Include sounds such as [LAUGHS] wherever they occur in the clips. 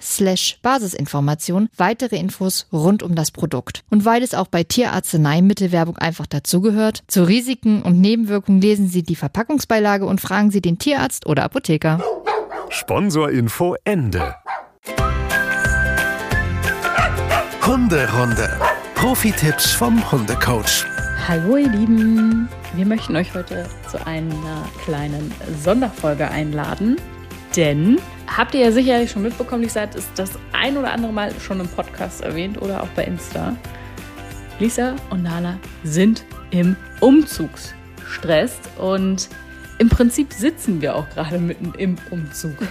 slash Basisinformation weitere Infos rund um das Produkt. Und weil es auch bei Tierarzneimittelwerbung einfach dazugehört, zu Risiken und Nebenwirkungen lesen Sie die Verpackungsbeilage und fragen Sie den Tierarzt oder Apotheker. Sponsorinfo Ende. Hunderunde. Profi-Tipps vom Hundecoach. Hallo ihr Lieben, wir möchten euch heute zu einer kleinen Sonderfolge einladen, denn habt ihr ja sicherlich schon mitbekommen, Lisa hat es das ein oder andere Mal schon im Podcast erwähnt oder auch bei Insta. Lisa und Nala sind im Umzugsstress und im Prinzip sitzen wir auch gerade mitten im Umzug. [LAUGHS]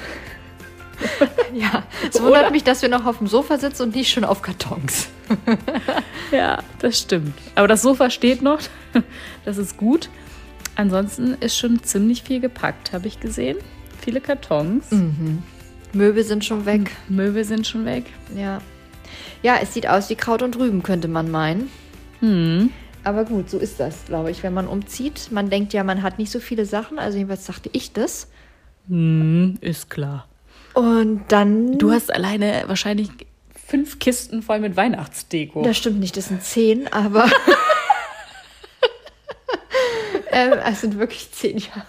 Ja, es wundert mich, dass wir noch auf dem Sofa sitzen und nicht schon auf Kartons. [LAUGHS] Ja, das stimmt. Aber das Sofa steht noch. [LAUGHS] Das ist gut. Ansonsten ist schon ziemlich viel gepackt, habe ich gesehen. Viele Kartons. Möbel sind schon weg. Möbel sind schon weg. Ja. Ja, es sieht aus wie Kraut und Rüben, könnte man meinen. Hm. Aber gut, so ist das, glaube ich, wenn man umzieht. Man denkt ja, man hat nicht so viele Sachen. Also jedenfalls dachte ich das. Hm, ist klar. Und dann. Du hast alleine wahrscheinlich fünf Kisten voll mit Weihnachtsdeko. Das stimmt nicht, das sind zehn, aber. [LAUGHS] [LAUGHS] ähm, es sind wirklich zehn Jahre.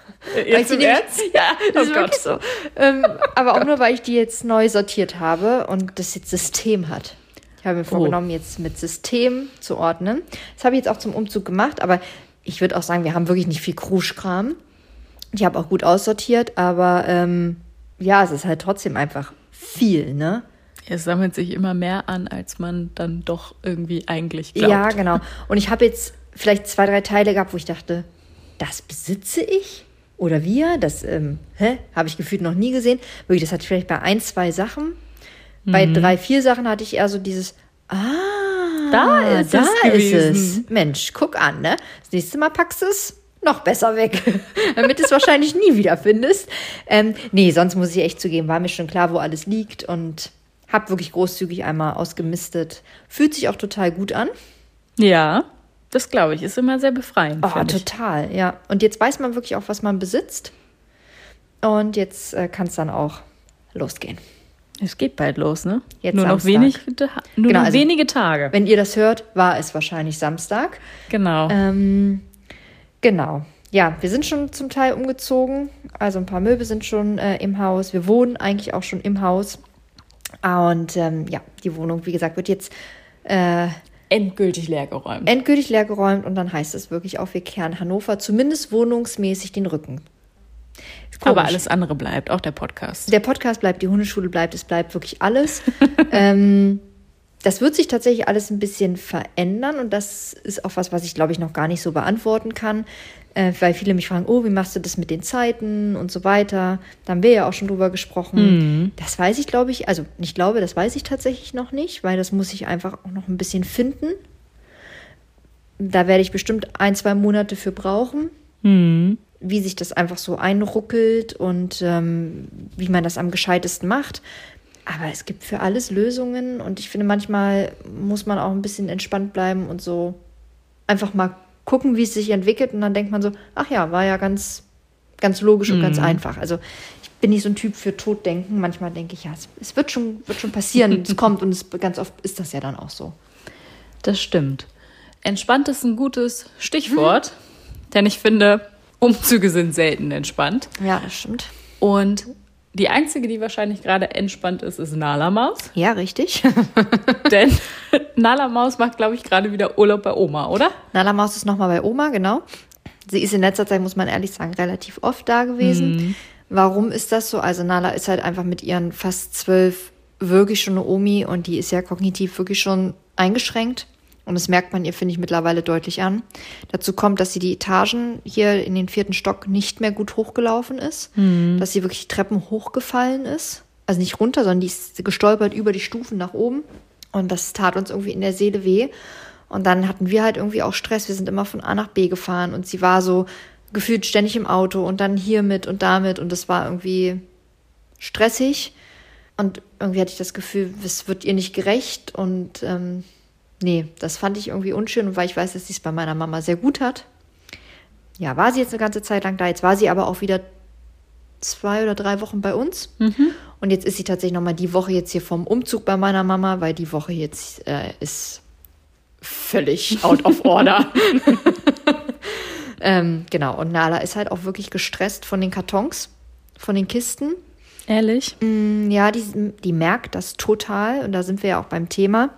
Jetzt im Ernst? Ja, das Oh ist wirklich so. Ähm, [LAUGHS] aber auch nur, weil ich die jetzt neu sortiert habe und das jetzt System hat. Ich habe mir vorgenommen, jetzt mit System zu ordnen. Das habe ich jetzt auch zum Umzug gemacht, aber ich würde auch sagen, wir haben wirklich nicht viel Kruschkram. Ich habe auch gut aussortiert, aber ähm, ja, es ist halt trotzdem einfach viel, ne? Es sammelt sich immer mehr an, als man dann doch irgendwie eigentlich glaubt. Ja, genau. Und ich habe jetzt vielleicht zwei, drei Teile gehabt, wo ich dachte, das besitze ich? Oder wir? Das ähm, habe ich gefühlt noch nie gesehen. Wirklich, das hatte ich vielleicht bei ein, zwei Sachen. Bei drei, vier Sachen hatte ich eher so dieses, ah, Da ist da es ist es. Mensch, guck an, ne? Das nächste Mal packst du es noch besser weg, [LAUGHS] damit du es wahrscheinlich nie wieder findest. Ähm, nee, sonst muss ich echt zugeben, war mir schon klar, wo alles liegt und habe wirklich großzügig einmal ausgemistet. Fühlt sich auch total gut an. Ja, das glaube ich. Ist immer sehr befreiend. Oh, finde ich. total, ja. Und jetzt weiß man wirklich auch, was man besitzt. Und jetzt äh, kann es dann auch losgehen. Es geht bald los, ne? Jetzt nur noch, Samstag. wenig, nur Genau, noch also- wenige Tage. Wenn ihr das hört, war es wahrscheinlich Samstag. Genau. Ähm, genau. Ja, wir sind schon zum Teil umgezogen. Also ein paar Möbel sind schon äh, im Haus. Wir wohnen eigentlich auch schon im Haus. Und ähm, ja, die Wohnung, wie gesagt, wird jetzt äh, Endgültig leergeräumt. endgültig leergeräumt und dann heißt es wirklich auch, wir kehren Hannover zumindest wohnungsmäßig den Rücken. Aber alles andere bleibt, auch der Podcast. Der Podcast bleibt, die Hundeschule bleibt, es bleibt wirklich alles. [LAUGHS] ähm, das wird sich tatsächlich alles ein bisschen verändern und das ist auch was, was ich glaube ich noch gar nicht so beantworten kann, äh, weil viele mich fragen, oh, wie machst du das mit den Zeiten und so weiter. Da haben wir ja auch schon drüber gesprochen. Das weiß ich, glaube ich, also ich glaube, das weiß ich tatsächlich noch nicht, weil das muss ich einfach auch noch ein bisschen finden. Da werde ich bestimmt ein, zwei Monate für brauchen wie sich das einfach so einruckelt und ähm, wie man das am gescheitesten macht. Aber es gibt für alles Lösungen und ich finde, manchmal muss man auch ein bisschen entspannt bleiben und so einfach mal gucken, wie es sich entwickelt und dann denkt man so, ach ja, war ja ganz, ganz logisch und ganz einfach. Also ich bin nicht so ein Typ für Toddenken. Manchmal denke ich, ja, es, es wird, schon, wird schon passieren, es [LAUGHS] kommt und es, ganz oft ist das ja dann auch so. Das stimmt. Entspannt ist ein gutes Stichwort, denn ich finde, Umzüge sind selten entspannt. Ja, das stimmt. Und Die einzige, die wahrscheinlich gerade entspannt ist, ist Nala Maus. Ja, richtig. [LAUGHS] Denn Nala Maus macht, glaube ich, gerade wieder Urlaub bei Oma, oder? Nala Maus ist nochmal bei Oma, genau. Sie ist in letzter Zeit, muss man ehrlich sagen, relativ oft da gewesen. Warum ist das so? Also Nala ist halt einfach mit ihren fast zwölf wirklich schon eine Omi und die ist ja kognitiv wirklich schon eingeschränkt. Und das merkt man ihr, finde ich, mittlerweile deutlich an. Dazu kommt, dass sie die Etagen hier in den vierten Stock nicht mehr gut hochgelaufen ist. Dass sie wirklich Treppen hochgefallen ist. Also nicht runter, sondern die ist gestolpert über die Stufen nach oben. Und das tat uns irgendwie in der Seele weh. Und dann hatten wir halt irgendwie auch Stress. Wir sind immer von A nach B gefahren und sie war so gefühlt ständig im Auto und dann hier mit und damit. Und das war irgendwie stressig. Und irgendwie hatte ich das Gefühl, es wird ihr nicht gerecht. Und ähm, nee, das fand ich irgendwie unschön. Und weil ich weiß, dass sie es bei meiner Mama sehr gut hat. Ja, war sie jetzt eine ganze Zeit lang da. Jetzt war sie aber auch wieder zwei oder drei Wochen bei uns. Und jetzt ist sie tatsächlich nochmal die Woche jetzt hier vom Umzug bei meiner Mama, weil die Woche jetzt äh, ist völlig out of order. [LAUGHS] [LAUGHS] ähm, genau, und Nala ist halt auch wirklich gestresst von den Kartons, von den Kisten. Ehrlich? Mm, Ja, die, die merkt das total und da sind wir ja auch beim Thema.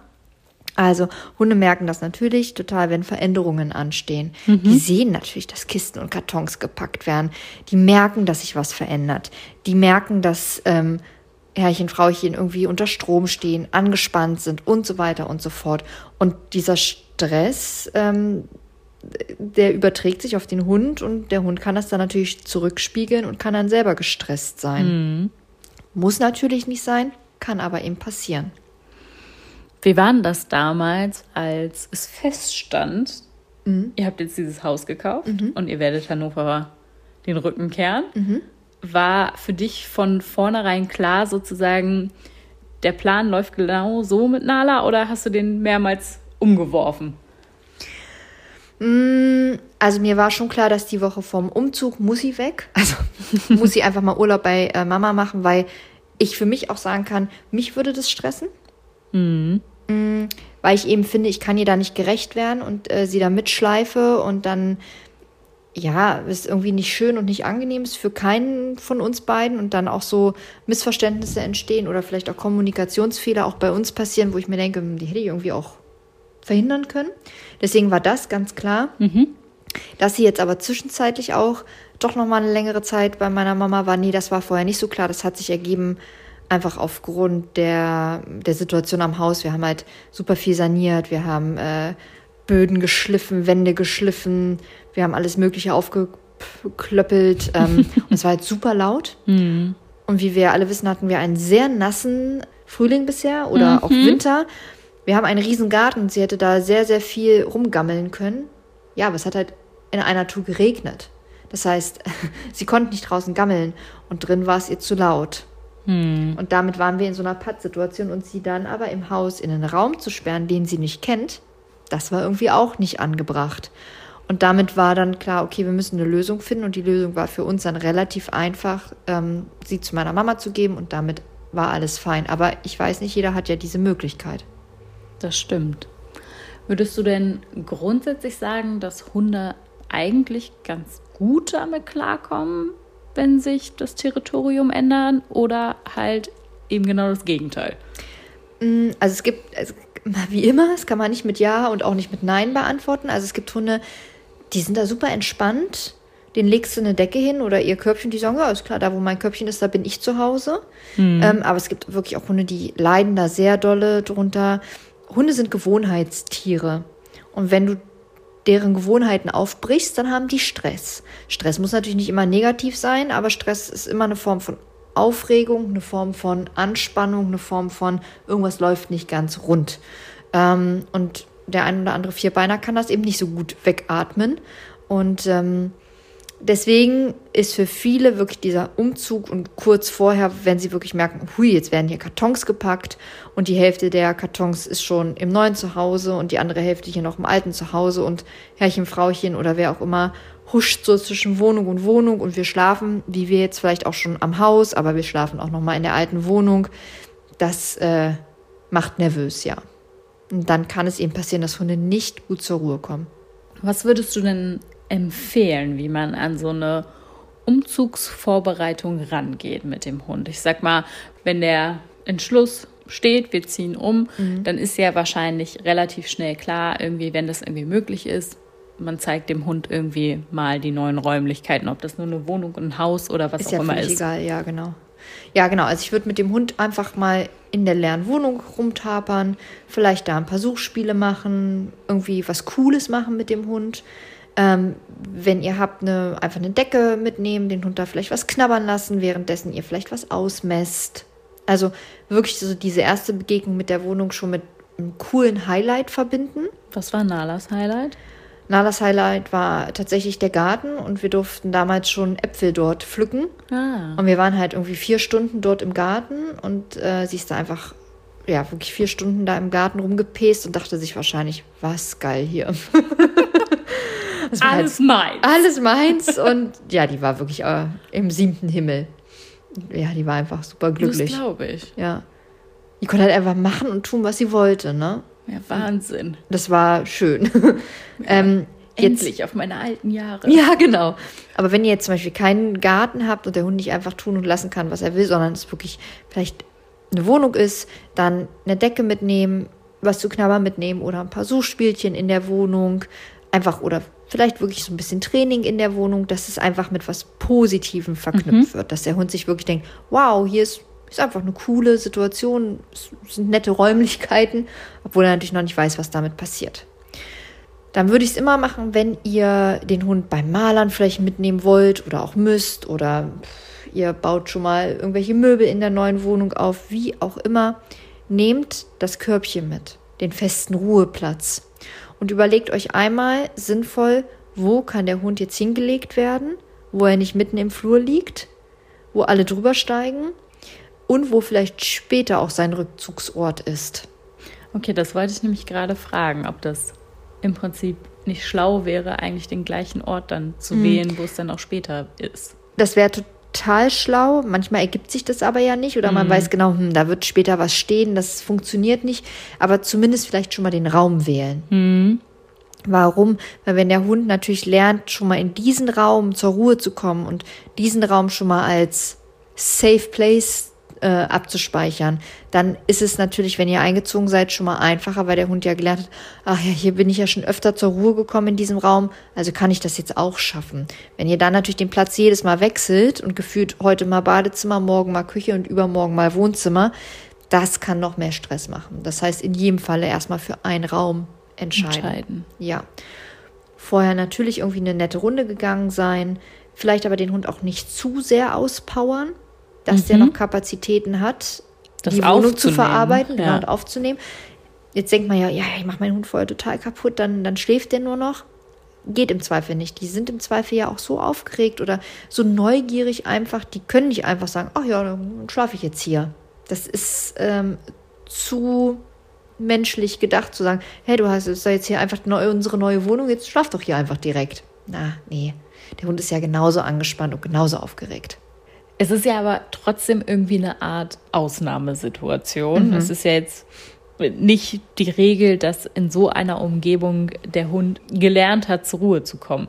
Also Hunde merken das natürlich total, wenn Veränderungen anstehen. Die sehen natürlich, dass Kisten und Kartons gepackt werden. Die merken, dass sich was verändert. Die merken, dass ähm, Herrchen, Frauchen irgendwie unter Strom stehen, angespannt sind und so weiter und so fort. Und dieser Stress, ähm, der überträgt sich auf den Hund und der Hund kann das dann natürlich zurückspiegeln und kann dann selber gestresst sein. Muss natürlich nicht sein, kann aber eben passieren. Wie war denn das damals, als es feststand, ihr habt jetzt dieses Haus gekauft und ihr werdet Hannover den Rücken kehren? War für dich von vornherein klar, sozusagen, der Plan läuft genau so mit Nala oder hast du den mehrmals umgeworfen? Also mir war schon klar, dass die Woche vom Umzug muss sie weg. Also [LAUGHS] muss sie einfach mal Urlaub bei äh, Mama machen, weil ich für mich auch sagen kann, mich würde das stressen. Mm, Weil ich eben finde, ich kann ihr da nicht gerecht werden und äh, sie da mitschleife und dann, ja, ist irgendwie nicht schön und nicht angenehm ist für keinen von uns beiden und dann auch so Missverständnisse entstehen oder vielleicht auch Kommunikationsfehler auch bei uns passieren, wo ich mir denke, hm, die hätte ich irgendwie auch verhindern können. Deswegen war das ganz klar. Dass sie jetzt aber zwischenzeitlich auch doch noch mal eine längere Zeit bei meiner Mama war, nee, das war vorher nicht so klar. Das hat sich ergeben einfach aufgrund der, der Situation am Haus. Wir haben halt super viel saniert. Wir haben äh, Böden geschliffen, Wände geschliffen. Wir haben alles Mögliche aufgeklöppelt. Ähm, [LAUGHS] und es war halt super laut. Und wie wir alle wissen, hatten wir einen sehr nassen Frühling bisher oder auch Winter. Wir haben einen riesen Garten und sie hätte da sehr, sehr viel rumgammeln können. Ja, aber es hat halt in einer Tour geregnet. Das heißt, [LAUGHS] sie konnte nicht draußen gammeln und drin war es ihr zu laut. Und damit waren wir in so einer Pattsituation und sie dann aber im Haus in einen Raum zu sperren, den sie nicht kennt, das war irgendwie auch nicht angebracht. Und damit war dann klar, okay, wir müssen eine Lösung finden und die Lösung war für uns dann relativ einfach, ähm, sie zu meiner Mama zu geben und damit war alles fein. Aber ich weiß nicht, jeder hat ja diese Möglichkeit. Das stimmt. Würdest du denn grundsätzlich sagen, dass Hunde eigentlich ganz gut damit klarkommen, wenn sich das Territorium ändern oder halt eben genau das Gegenteil? Also es gibt, also wie immer, das kann man nicht mit Ja und auch nicht mit Nein beantworten. Also es gibt Hunde, die sind da super entspannt. Den legst du eine Decke hin oder ihr Körbchen, die sagen, ja, ist klar, da wo mein Körbchen ist, da bin ich zu Hause. Ähm, aber es gibt wirklich auch Hunde, die leiden da sehr dolle drunter. Hunde sind Gewohnheitstiere. Und wenn du deren Gewohnheiten aufbrichst, dann haben die Stress. Stress muss natürlich nicht immer negativ sein, aber Stress ist immer eine Form von Aufregung, eine Form von Anspannung, eine Form von irgendwas läuft nicht ganz rund. Ähm, und der ein oder andere Vierbeiner kann das eben nicht so gut wegatmen. Und ähm, deswegen ist für viele wirklich dieser Umzug und kurz vorher, wenn sie wirklich merken, hui, jetzt werden hier Kartons gepackt und die Hälfte der Kartons ist schon im neuen Zuhause und die andere Hälfte hier noch im alten Zuhause und Herrchen, Frauchen oder wer auch immer huscht so zwischen Wohnung und Wohnung und wir schlafen, wie wir jetzt vielleicht auch schon am Haus, aber wir schlafen auch noch mal in der alten Wohnung. Das äh, macht nervös, ja. Und dann kann es eben passieren, dass Hunde nicht gut zur Ruhe kommen. Was würdest du denn empfehlen, wie man an so eine Umzugsvorbereitung rangeht mit dem Hund. Ich sag mal, wenn der Entschluss steht, wir ziehen um, mhm. dann ist ja wahrscheinlich relativ schnell klar, irgendwie, wenn das irgendwie möglich ist, man zeigt dem Hund irgendwie mal die neuen Räumlichkeiten, ob das nur eine Wohnung, ein Haus oder was ist auch ja immer ist. egal, ja, genau. Ja, genau. Also ich würde mit dem Hund einfach mal in der leeren Wohnung rumtapern, vielleicht da ein paar Suchspiele machen, irgendwie was Cooles machen mit dem Hund. Ähm, wenn ihr habt, eine, einfach eine Decke mitnehmen, den Hund da vielleicht was knabbern lassen, währenddessen ihr vielleicht was ausmesst. Also wirklich so diese erste Begegnung mit der Wohnung schon mit einem coolen Highlight verbinden. Was war Nalas Highlight? Nalas Highlight war tatsächlich der Garten und wir durften damals schon Äpfel dort pflücken. Ah. Und wir waren halt irgendwie vier Stunden dort im Garten und äh, sie ist da einfach, ja, wirklich vier Stunden da im Garten rumgepest und dachte sich wahrscheinlich, was geil hier. [LAUGHS] alles halt, meins. Alles meins und ja, die war wirklich äh, im siebten Himmel. Ja, die war einfach super glücklich. Das glaube ich. Ja. Die konnte halt einfach machen und tun, was sie wollte, ne? Ja, Wahnsinn. Das war schön. Ja, [LAUGHS] ähm, endlich auf meine alten Jahre. Ja, genau. Aber wenn ihr jetzt zum Beispiel keinen Garten habt und der Hund nicht einfach tun und lassen kann, was er will, sondern es wirklich vielleicht eine Wohnung ist, dann eine Decke mitnehmen, was zu knabbern mitnehmen oder ein paar Suchspielchen in der Wohnung. Einfach oder vielleicht wirklich so ein bisschen Training in der Wohnung, dass es einfach mit was Positivem verknüpft mhm. wird. Dass der Hund sich wirklich denkt, wow, hier ist ist einfach eine coole Situation, es sind nette Räumlichkeiten, obwohl er natürlich noch nicht weiß, was damit passiert. Dann würde ich es immer machen, wenn ihr den Hund beim Malern vielleicht mitnehmen wollt oder auch müsst oder ihr baut schon mal irgendwelche Möbel in der neuen Wohnung auf, wie auch immer. Nehmt das Körbchen mit, den festen Ruheplatz und überlegt euch einmal sinnvoll, wo kann der Hund jetzt hingelegt werden, wo er nicht mitten im Flur liegt, wo alle drüber steigen und wo vielleicht später auch sein Rückzugsort ist. Okay, das wollte ich nämlich gerade fragen, ob das im Prinzip nicht schlau wäre, eigentlich den gleichen Ort dann zu hm. wählen, wo es dann auch später ist. Das wäre total schlau. Manchmal ergibt sich das aber ja nicht oder man hm. weiß genau, hm, da wird später was stehen, das funktioniert nicht. Aber zumindest vielleicht schon mal den Raum wählen. Hm. Warum? Weil wenn der Hund natürlich lernt, schon mal in diesen Raum zur Ruhe zu kommen und diesen Raum schon mal als Safe Place äh, abzuspeichern. Dann ist es natürlich, wenn ihr eingezogen seid, schon mal einfacher, weil der Hund ja gelernt hat, ach ja, hier bin ich ja schon öfter zur Ruhe gekommen in diesem Raum, also kann ich das jetzt auch schaffen. Wenn ihr dann natürlich den Platz jedes Mal wechselt und gefühlt heute mal Badezimmer, morgen mal Küche und übermorgen mal Wohnzimmer, das kann noch mehr Stress machen. Das heißt, in jedem Falle erstmal für einen Raum entscheiden. entscheiden. Ja. Vorher natürlich irgendwie eine nette Runde gegangen sein, vielleicht aber den Hund auch nicht zu sehr auspowern dass mhm. der noch Kapazitäten hat, das die Wohnung zu verarbeiten ja. und aufzunehmen. Jetzt denkt man ja, ja, ich mache meinen Hund vorher total kaputt, dann, dann schläft der nur noch. Geht im Zweifel nicht. Die sind im Zweifel ja auch so aufgeregt oder so neugierig einfach, die können nicht einfach sagen, ach ja, dann schlafe ich jetzt hier. Das ist ähm, zu menschlich gedacht zu sagen, hey, du hast jetzt hier einfach neu, unsere neue Wohnung, jetzt schlaf doch hier einfach direkt. Na, nee. Der Hund ist ja genauso angespannt und genauso aufgeregt. Es ist ja aber trotzdem irgendwie eine Art Ausnahmesituation. Mhm. Es ist ja jetzt nicht die Regel, dass in so einer Umgebung der Hund gelernt hat, zur Ruhe zu kommen.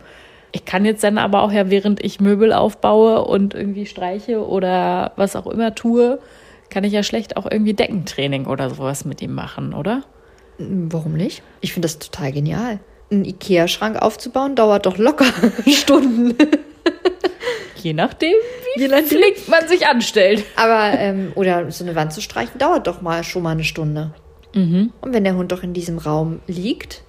Ich kann jetzt dann aber auch ja, während ich Möbel aufbaue und irgendwie streiche oder was auch immer tue, kann ich ja schlecht auch irgendwie Deckentraining oder sowas mit ihm machen, oder? Warum nicht? Ich finde das total genial. Einen Ikea-Schrank aufzubauen dauert doch locker [LAUGHS] Stunden. Je nachdem, wie Je nachdem. flink man sich anstellt. Aber, ähm, oder so eine Wand zu streichen, dauert doch mal schon mal eine Stunde. Mhm. Und wenn der Hund doch in diesem Raum liegt,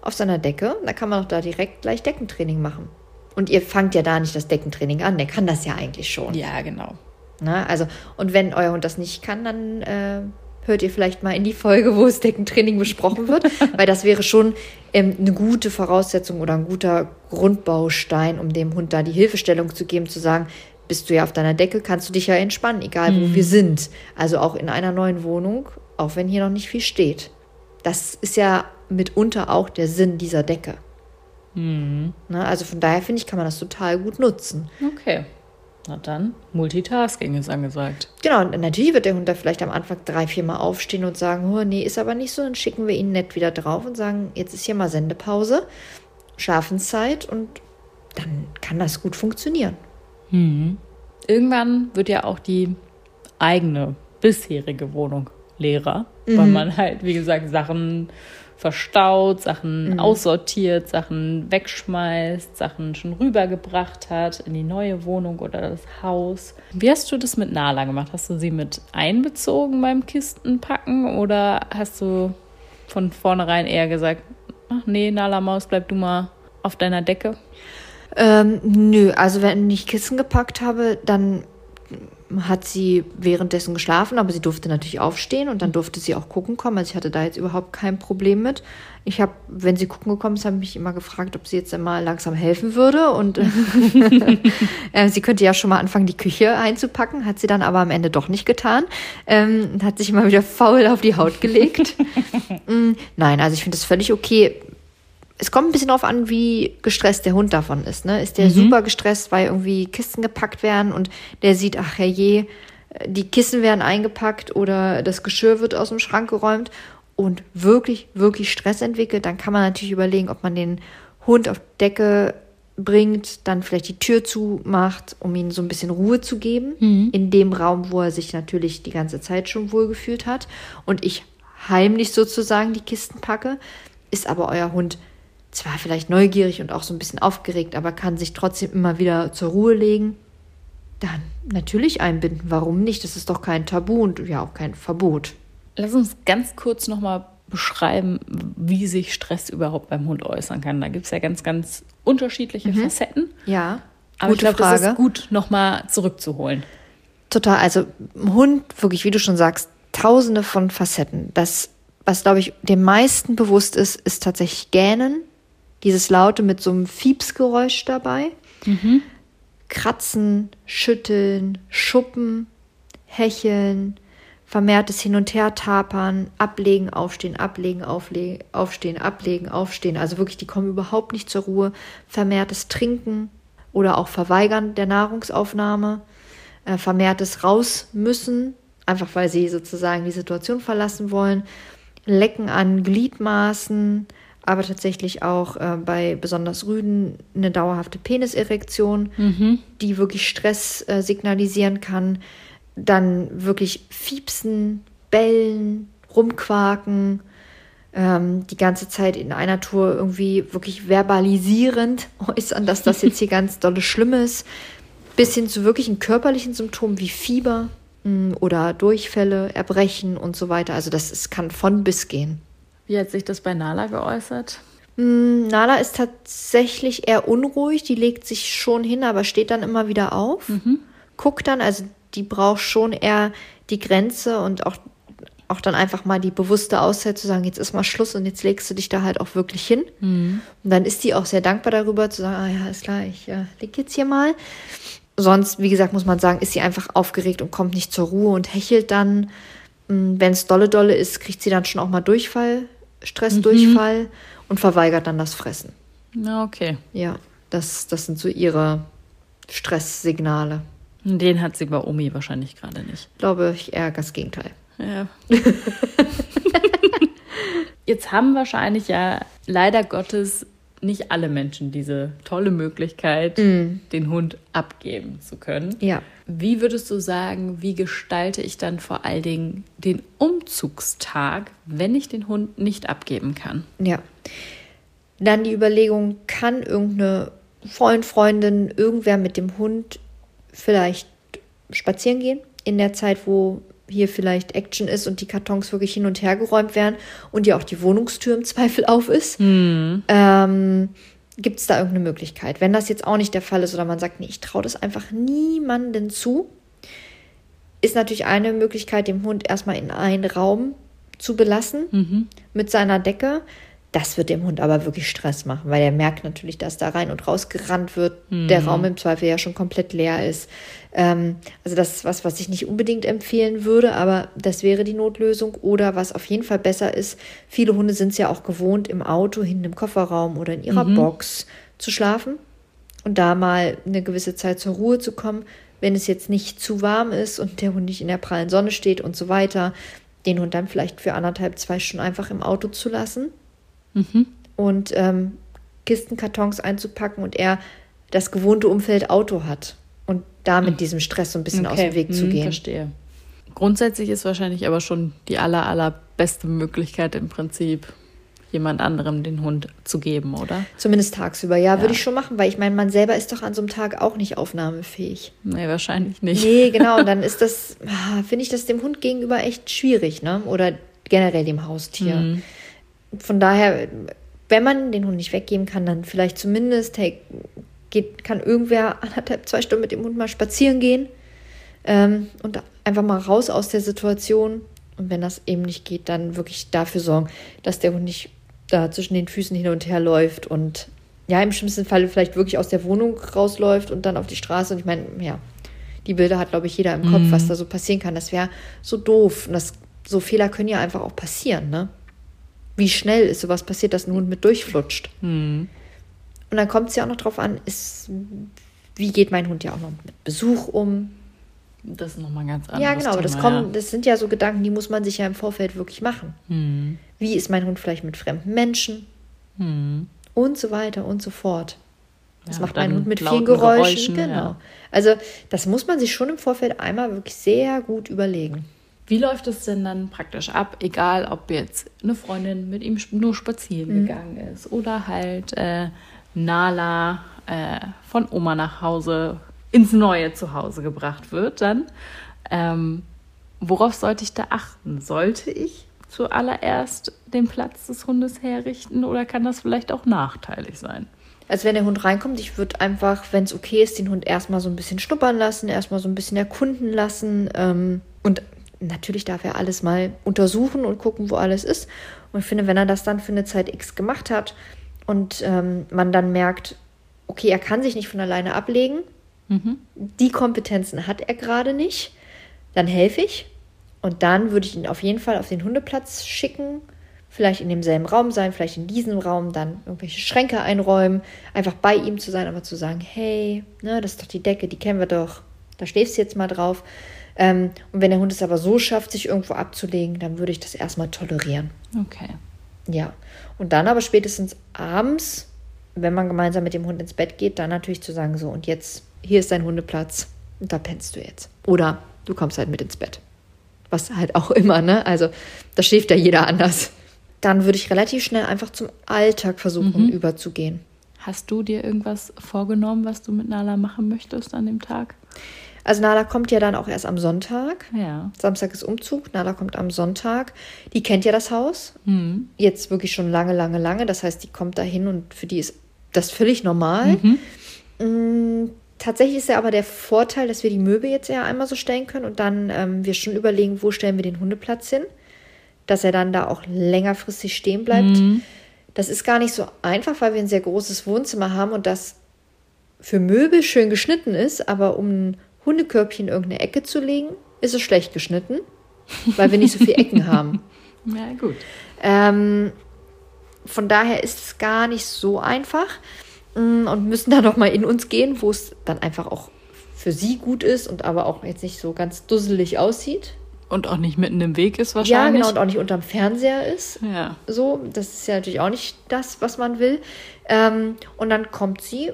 auf seiner Decke, dann kann man doch da direkt gleich Deckentraining machen. Und ihr fangt ja da nicht das Deckentraining an, der kann das ja eigentlich schon. Ja, genau. Na, also, und wenn euer Hund das nicht kann, dann äh, hört ihr vielleicht mal in die Folge, wo das Deckentraining besprochen wird, [LAUGHS] weil das wäre schon ähm, eine gute Voraussetzung oder ein guter Grundbaustein, um dem Hund da die Hilfestellung zu geben, zu sagen, bist du ja auf deiner Decke, kannst du dich ja entspannen, egal wo mhm. wir sind. Also auch in einer neuen Wohnung, auch wenn hier noch nicht viel steht. Das ist ja mitunter auch der Sinn dieser Decke. Mhm. Na, also von daher finde ich, kann man das total gut nutzen. Okay. Na dann, Multitasking ist angesagt. Genau, und natürlich wird der Hund da vielleicht am Anfang drei, vier Mal aufstehen und sagen, oh, nee, ist aber nicht so. Dann schicken wir ihn nett wieder drauf und sagen, jetzt ist hier mal Sendepause, Schlafenszeit und dann kann das gut funktionieren. Irgendwann wird ja auch die eigene bisherige Wohnung leerer, weil man halt, wie gesagt, Sachen verstaut, Sachen aussortiert, Sachen wegschmeißt, Sachen schon rübergebracht hat in die neue Wohnung oder das Haus. Wie hast du das mit Nala gemacht? Hast du sie mit einbezogen beim Kistenpacken oder hast du von vornherein eher gesagt, ach nee, Nala Maus, bleib du mal auf deiner Decke? Ähm, nö, also wenn ich Kissen gepackt habe, dann hat sie währenddessen geschlafen, aber sie durfte natürlich aufstehen und dann durfte sie auch gucken kommen. Also ich hatte da jetzt überhaupt kein Problem mit. Ich habe, wenn sie gucken gekommen ist, habe ich mich immer gefragt, ob sie jetzt immer langsam helfen würde. Und [LAUGHS] [LAUGHS] äh, sie könnte ja schon mal anfangen, die Küche einzupacken, hat sie dann aber am Ende doch nicht getan. Ähm, hat sich immer wieder faul auf die Haut gelegt. [LAUGHS] Mm, Nein, also ich finde das völlig okay es kommt ein bisschen darauf an, wie gestresst der Hund davon ist. Ne? Ist der super gestresst, weil irgendwie Kisten gepackt werden und der sieht, ach herrje, die Kissen werden eingepackt oder das Geschirr wird aus dem Schrank geräumt und wirklich, wirklich Stress entwickelt, dann kann man natürlich überlegen, ob man den Hund auf Decke bringt, dann vielleicht die Tür zumacht, um ihm so ein bisschen Ruhe zu geben, in dem Raum, wo er sich natürlich die ganze Zeit schon wohlgefühlt hat und ich heimlich sozusagen die Kisten packe, ist aber euer Hund zwar vielleicht neugierig und auch so ein bisschen aufgeregt, aber kann sich trotzdem immer wieder zur Ruhe legen, dann natürlich einbinden. Warum nicht? Das ist doch kein Tabu und ja auch kein Verbot. Lass uns ganz kurz nochmal beschreiben, wie sich Stress überhaupt beim Hund äußern kann. Da gibt es ja ganz, ganz unterschiedliche Facetten. Ja, Aber ich glaube, das ist gut, nochmal zurückzuholen. Total. Also Hund, wirklich, wie du schon sagst, tausende von Facetten. Das, was, glaube ich, dem meisten bewusst ist, ist tatsächlich Gähnen. Dieses Laute mit so einem Fiepsgeräusch dabei. Kratzen, Schütteln, Schuppen, Hecheln, vermehrtes Hin- und Her-Tapern, Ablegen, Aufstehen, Ablegen, auflegen, Aufstehen, Ablegen, Aufstehen. Also wirklich, die kommen überhaupt nicht zur Ruhe. Vermehrtes Trinken oder auch Verweigern der Nahrungsaufnahme. Äh, vermehrtes Raus müssen, einfach weil sie sozusagen die Situation verlassen wollen. Lecken an Gliedmaßen, aber tatsächlich auch äh, bei besonders Rüden eine dauerhafte Peniserektion, die wirklich Stress äh, signalisieren kann. Dann wirklich Fiepsen, Bellen, Rumquaken, ähm, die ganze Zeit in einer Tour irgendwie wirklich verbalisierend [LAUGHS] äußern, dass das jetzt hier [LAUGHS] ganz dolle schlimm ist, bis hin zu wirklichen körperlichen Symptomen wie Fieber mh, oder Durchfälle, Erbrechen und so weiter. Also das es kann von bis gehen. Wie hat sich das bei Nala geäußert? Mm, Nala ist tatsächlich eher unruhig, die legt sich schon hin, aber steht dann immer wieder auf, guckt dann, also die braucht schon eher die Grenze und auch, auch dann einfach mal die bewusste Auszeit zu sagen, jetzt ist mal Schluss und jetzt legst du dich da halt auch wirklich hin. Und dann ist die auch sehr dankbar darüber zu sagen, ah ja, ist klar, ich äh, leg jetzt hier mal. Sonst, wie gesagt, muss man sagen, ist sie einfach aufgeregt und kommt nicht zur Ruhe und hechelt dann. Wenn es dolle dolle ist, kriegt sie dann schon auch mal Durchfall, Stressdurchfall und verweigert dann das Fressen. Na, okay. Ja, das, das sind so ihre Stresssignale. Den hat sie bei Omi wahrscheinlich gerade nicht. Glaube ich eher das Gegenteil. Ja. [LAUGHS] Jetzt haben wahrscheinlich ja leider Gottes nicht alle Menschen diese tolle Möglichkeit, den Hund abgeben zu können. Ja. Wie würdest du sagen, wie gestalte ich dann vor allen Dingen den Umzugstag, wenn ich den Hund nicht abgeben kann? Ja. Dann die Überlegung, kann irgendeine Freund, Freundin, irgendwer mit dem Hund vielleicht spazieren gehen in der Zeit, wo hier vielleicht Action ist und die Kartons wirklich hin und her geräumt werden und ja auch die Wohnungstür im [LAUGHS] Zweifel auf ist. Ähm, Gibt es da irgendeine Möglichkeit? Wenn das jetzt auch nicht der Fall ist oder man sagt, nee, ich traue das einfach niemanden zu, ist natürlich eine Möglichkeit, dem Hund erstmal in einen Raum zu belassen mit seiner Decke. Das wird dem Hund aber wirklich Stress machen, weil er merkt natürlich, dass da rein und raus gerannt wird, der Raum im Zweifel ja schon komplett leer ist. Ähm, also das ist was, was ich nicht unbedingt empfehlen würde, aber das wäre die Notlösung. Oder was auf jeden Fall besser ist, viele Hunde sind es ja auch gewohnt, im Auto, hinten im Kofferraum oder in ihrer Box zu schlafen und da mal eine gewisse Zeit zur Ruhe zu kommen, wenn es jetzt nicht zu warm ist und der Hund nicht in der prallen Sonne steht und so weiter, den Hund dann vielleicht für anderthalb, zwei Stunden einfach im Auto zu lassen und ähm, Kistenkartons einzupacken und er das gewohnte Umfeld Auto hat und damit diesem Stress so ein bisschen aus dem Weg zu hm, gehen. Verstehe. Grundsätzlich ist wahrscheinlich aber schon die aller, allerbeste Möglichkeit im Prinzip, jemand anderem den Hund zu geben, oder? Zumindest tagsüber, ja, Ja. würde ich schon machen, weil ich meine, man selber ist doch an so einem Tag auch nicht aufnahmefähig. Nee, wahrscheinlich nicht. Nee, genau, und dann [LAUGHS] ist das, ah, finde ich das dem Hund gegenüber echt schwierig, ne? Oder generell dem Haustier. Mhm. Von daher, wenn man den Hund nicht weggeben kann, dann vielleicht zumindest, hey, geht, kann irgendwer anderthalb, zwei Stunden mit dem Hund mal spazieren gehen ähm, und einfach mal raus aus der Situation. Und wenn das eben nicht geht, dann wirklich dafür sorgen, dass der Hund nicht da zwischen den Füßen hin und her läuft und ja, im schlimmsten Fall vielleicht wirklich aus der Wohnung rausläuft und dann auf die Straße. Und ich meine, ja, die Bilder hat, glaube ich, jeder im Kopf, was da so passieren kann. Das wäre so doof. Und das, so Fehler können ja einfach auch passieren, ne? Wie schnell ist sowas passiert, dass ein Hund mit durchflutscht? Und dann kommt es ja auch noch drauf an, ist, wie geht mein Hund ja auch noch mit Besuch um? Das ist nochmal ganz anderes ja, genau, aber das, Thema, kommen, das sind ja so Gedanken, die muss man sich ja im Vorfeld wirklich machen. Hm. Wie ist mein Hund vielleicht mit fremden Menschen? Und so weiter und so fort. Was Ja, macht mein Hund mit vielen Geräuschen? Geräuschen, genau. ja. Also, das muss man sich schon im Vorfeld einmal wirklich sehr gut überlegen. Wie läuft es denn dann praktisch ab, egal ob jetzt eine Freundin mit ihm nur spazieren Mhm. gegangen ist oder halt äh, Nala äh, von Oma nach Hause ins neue Zuhause gebracht wird, dann ähm, worauf sollte ich da achten? Sollte ich zuallererst den Platz des Hundes herrichten oder kann das vielleicht auch nachteilig sein? Also wenn der Hund reinkommt, ich würde einfach, wenn es okay ist, den Hund erstmal so ein bisschen schnuppern lassen, erstmal so ein bisschen erkunden lassen. Ähm, und natürlich darf er alles mal untersuchen und gucken, wo alles ist. Und ich finde, wenn er das dann für eine Zeit X gemacht hat und ähm, man dann merkt, okay, er kann sich nicht von alleine ablegen, die Kompetenzen hat er gerade nicht, dann helfe ich. Und dann würde ich ihn auf jeden Fall auf den Hundeplatz schicken, vielleicht in demselben Raum sein, vielleicht in diesem Raum, dann irgendwelche Schränke einräumen, einfach bei ihm zu sein, aber zu sagen, hey, ne, das ist doch die Decke, die kennen wir doch, da schläfst du jetzt mal drauf. Ähm, und wenn der Hund es aber so schafft, sich irgendwo abzulegen, dann würde ich das erstmal tolerieren. Okay. Ja. Und dann aber spätestens abends, wenn man gemeinsam mit dem Hund ins Bett geht, dann natürlich zu sagen, so, und jetzt, hier ist dein Hundeplatz und da pennst du jetzt. Oder du kommst halt mit ins Bett. Was halt auch immer, ne? Also, da schläft ja jeder anders. Dann würde ich relativ schnell einfach zum Alltag versuchen, überzugehen. Hast du dir irgendwas vorgenommen, was du mit Nala machen möchtest an dem Tag? Also, Nala kommt ja dann auch erst am Sonntag. Ja. Samstag ist Umzug, Nala kommt am Sonntag. Die kennt ja das Haus. Jetzt wirklich schon lange, lange, lange. Das heißt, die kommt dahin und für die ist das völlig normal. Mm, Tatsächlich ist ja aber der Vorteil, dass wir die Möbel jetzt ja einmal so stellen können und dann ähm, wir schon überlegen, wo stellen wir den Hundeplatz hin, dass er dann da auch längerfristig stehen bleibt. Das ist gar nicht so einfach, weil wir ein sehr großes Wohnzimmer haben und das für Möbel schön geschnitten ist, aber um ein Hundekörbchen in irgendeine Ecke zu legen, ist es schlecht geschnitten, weil wir nicht so viele Ecken haben. [LAUGHS] Ja, gut. Ähm, von daher ist es gar nicht so einfach mm, und müssen da noch mal in uns gehen, wo es dann einfach auch für sie gut ist und aber auch jetzt nicht so ganz dusselig aussieht. Und auch nicht mitten im Weg ist Ja, wahrscheinlich. genau, und auch nicht unterm Fernseher ist. Ja. So, das ist ja natürlich auch nicht das, was man will. Ähm, und dann kommt sie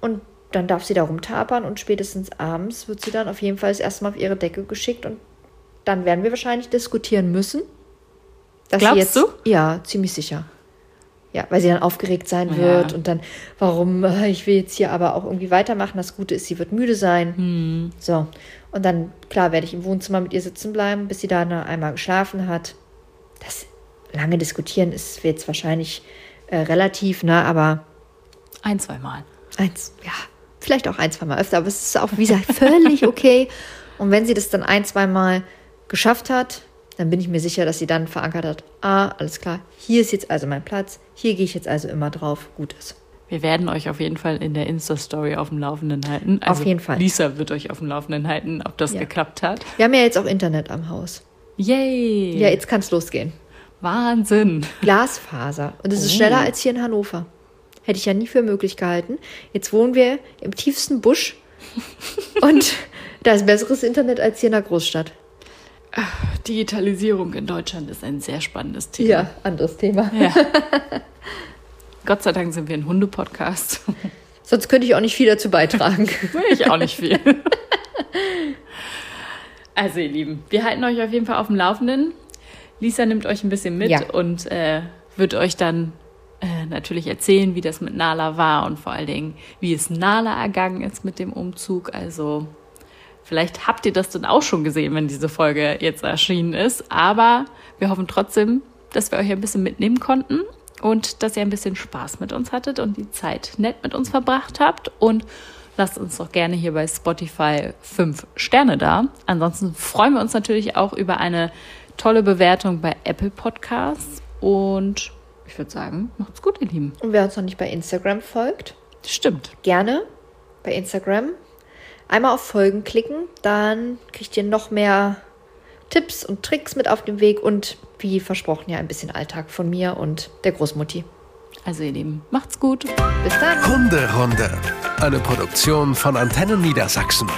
und dann darf sie da rumtapern und spätestens abends wird sie dann auf jeden Fall das erste Mal auf ihre Decke geschickt und dann werden wir wahrscheinlich diskutieren müssen. Glaubst jetzt, du? Ja, ziemlich sicher. Ja, weil sie dann aufgeregt sein Ja. wird und dann, warum, äh, ich will jetzt hier aber auch irgendwie weitermachen. Das Gute ist, sie wird müde sein. Hm. So. Und dann, klar, werde ich im Wohnzimmer mit ihr sitzen bleiben, bis sie da einmal geschlafen hat. Das lange diskutieren ist jetzt wahrscheinlich äh, relativ, ne, aber Ein, zweimal. eins, ja, vielleicht auch ein, zweimal öfter, aber es ist auch, wie gesagt, [LAUGHS] völlig okay. Und wenn sie das dann ein, zweimal geschafft hat, dann bin ich mir sicher, dass sie dann verankert hat, ah, alles klar, hier ist jetzt also mein Platz, hier gehe ich jetzt also immer drauf, gut ist. Wir werden euch auf jeden Fall in der Insta-Story auf dem Laufenden halten. Also Auf jeden Fall. Lisa wird euch auf dem Laufenden halten, ob das Ja. geklappt hat. Wir haben ja jetzt auch Internet am Haus. Yay! Ja, jetzt kann es losgehen. Wahnsinn! Glasfaser. Und es ist Oh. schneller als hier in Hannover. Hätte ich ja nie für möglich gehalten. Jetzt wohnen wir im tiefsten Busch [LAUGHS] und da ist besseres Internet als hier in der Großstadt. Digitalisierung in Deutschland ist ein sehr spannendes Thema. Ja, anderes Thema. Ja. [LAUGHS] Gott sei Dank sind wir ein Hundepodcast. [LAUGHS] Sonst könnte ich auch nicht viel dazu beitragen. ich auch nicht viel. also, ihr Lieben, wir halten euch auf jeden Fall auf dem Laufenden. Lisa nimmt euch ein bisschen mit Ja. und äh, wird euch dann äh, natürlich erzählen, wie das mit Nala war und vor allen Dingen, wie es Nala ergangen ist mit dem Umzug. Also vielleicht habt ihr das dann auch schon gesehen, wenn diese Folge jetzt erschienen ist. Aber wir hoffen trotzdem, dass wir euch ein bisschen mitnehmen konnten und dass ihr ein bisschen Spaß mit uns hattet und die Zeit nett mit uns verbracht habt. Und lasst uns doch gerne hier bei Spotify fünf Sterne da. Ansonsten freuen wir uns natürlich auch über eine tolle Bewertung bei Apple Podcasts. Und ich würde sagen, macht's gut, ihr Lieben. Und wer uns noch nicht bei Instagram folgt, Stimmt. gerne bei Instagram einmal auf Folgen klicken. Dann kriegt ihr noch mehr Tipps und Tricks mit auf den Weg und wie versprochen ja ein bisschen Alltag von mir und der Großmutti. Also ihr Lieben, macht's gut. Bis dann. Hunderunde. Eine Produktion von Antennen Niedersachsen.